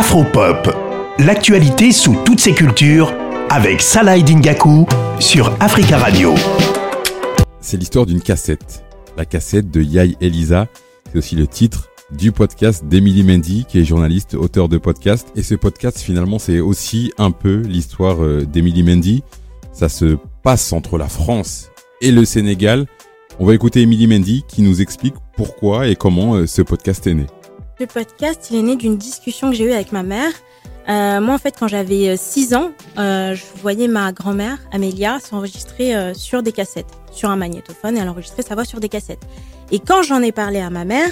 Afropop, l'actualité sous toutes ses cultures avec Salah Dingaku sur Africa Radio. C'est l'histoire d'une cassette. La cassette de Yai Elisa. C'est aussi le titre du podcast d'Emily Mendy, qui est journaliste, auteur de podcast. Et ce podcast, finalement, c'est aussi un peu l'histoire euh, d'Emily Mendy. Ça se passe entre la France et le Sénégal. On va écouter Emily Mendy qui nous explique pourquoi et comment euh, ce podcast est né. Le podcast, il est né d'une discussion que j'ai eue avec ma mère. Euh, moi, en fait, quand j'avais 6 ans, euh, je voyais ma grand-mère, Amélia, s'enregistrer euh, sur des cassettes, sur un magnétophone, et elle enregistrait sa voix sur des cassettes. Et quand j'en ai parlé à ma mère,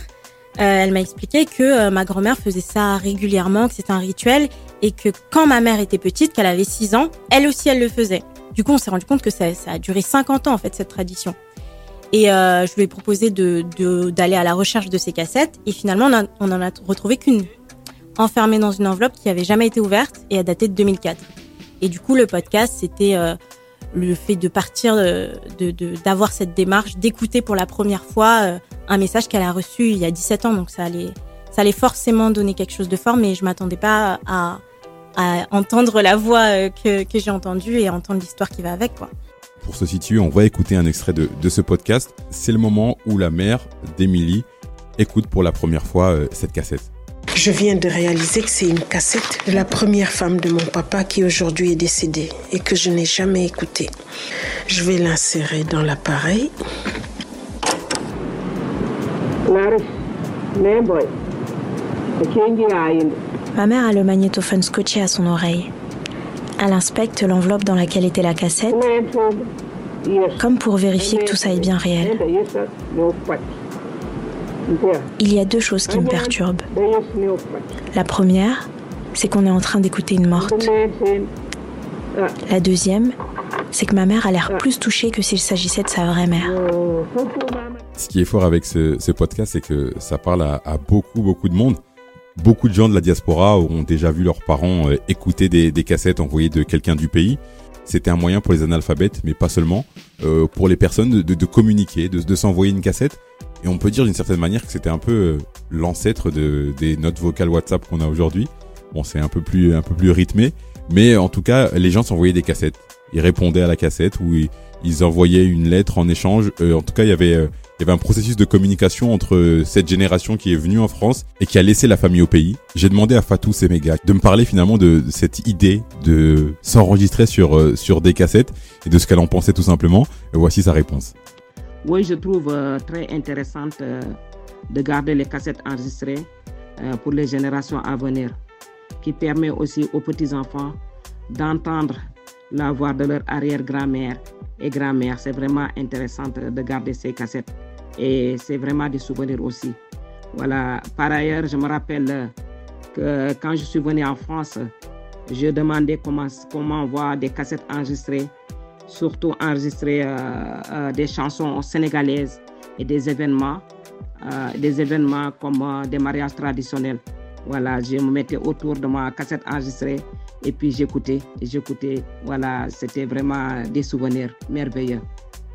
elle m'a expliqué que ma grand-mère faisait ça régulièrement, que c'était un rituel, et que quand ma mère était petite, qu'elle avait 6 ans, elle aussi, elle le faisait. Du coup, on s'est rendu compte que ça, ça a duré 50 ans, en fait, cette tradition. Et euh, je lui ai proposé de d'aller à la recherche de ces cassettes. Et finalement, on, a, en a retrouvé qu'une, enfermée dans une enveloppe qui avait jamais été ouverte et a daté de 2004. Et du coup, le podcast, c'était euh, le fait de partir, de d'avoir de, cette démarche, d'écouter pour la première fois euh, un message qu'elle a reçu il y a 17 ans. Donc ça allait, ça allait forcément donner quelque chose de fort, mais je m'attendais pas à, à entendre la voix euh, que, que j'ai entendue et entendre l'histoire qui va avec, quoi. Pour se situer, on va écouter un extrait de, de ce podcast. C'est le moment où la mère d'Emilie écoute pour la première fois euh, cette cassette. Je viens de réaliser que c'est une cassette de la première femme de mon papa qui aujourd'hui est décédée et que je n'ai jamais écoutée. Je vais l'insérer dans l'appareil. Ma mère a le magnétophone scotché à son oreille. Elle inspecte l'enveloppe dans laquelle était la cassette, comme pour vérifier que tout ça est bien réel. Il y a deux choses qui me perturbent. La première, c'est qu'on est en train d'écouter une morte. La deuxième, c'est que ma mère a l'air plus touchée que s'il s'agissait de sa vraie mère. Ce qui est fort avec ce, podcast, c'est que ça parle à, beaucoup, beaucoup de monde. Beaucoup de gens de la diaspora ont déjà vu leurs parents euh, écouter des, cassettes envoyées de quelqu'un du pays. C'était un moyen pour les analphabètes, mais pas seulement, euh, pour les personnes de, communiquer, de, s'envoyer une cassette. Et on peut dire d'une certaine manière que c'était un peu euh, l'ancêtre de, des notes vocales WhatsApp qu'on a aujourd'hui. Bon, c'est un peu plus un peu plus rythmé, mais en tout cas, les gens s'envoyaient des cassettes. Ils répondaient à la cassette ou ils, envoyaient une lettre en échange. en tout cas, il y avait il y avait un processus de communication entre cette génération qui est venue en France et qui a laissé la famille au pays. J'ai demandé à Fatou Semega de me parler finalement de cette idée de s'enregistrer sur, euh, sur des cassettes et de ce qu'elle en pensait tout simplement. Voici sa réponse. Oui, je trouve euh, très intéressante euh, de garder les cassettes enregistrées pour les générations à venir, qui permet aussi aux petits-enfants d'entendre la voix de leur arrière-grand-mère et grand-mère. C'est vraiment intéressant de garder ces cassettes et c'est vraiment des souvenirs aussi. Voilà. Par ailleurs, je me rappelle que quand je suis venu en France, je demandais comment, comment voir des cassettes enregistrées, surtout enregistrer euh, euh, des chansons sénégalaises et des événements, euh, des événements comme des mariages traditionnels. Voilà, je me mettais autour de ma cassette enregistrée et puis j'écoutais, j'écoutais. Voilà, c'était vraiment des souvenirs merveilleux.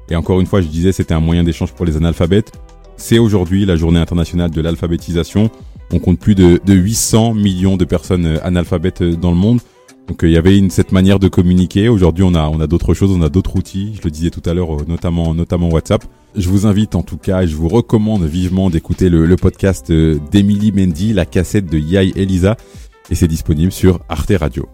Et encore une fois, je disais, c'était un moyen d'échange pour les analphabètes. C'est aujourd'hui la journée internationale de l'alphabétisation. On compte plus de, 800 millions de personnes euh, analphabètes euh, dans le monde. Donc euh, il y avait une, cette manière de communiquer. Aujourd'hui, on a, on a d'autres choses, on a d'autres outils. Je le disais tout à l'heure, notamment, notamment WhatsApp. Je vous invite en tout cas, et je vous recommande vivement d'écouter le, podcast d'Emily Mendy, la cassette de Yai Elisa. Et c'est disponible sur Arte Radio.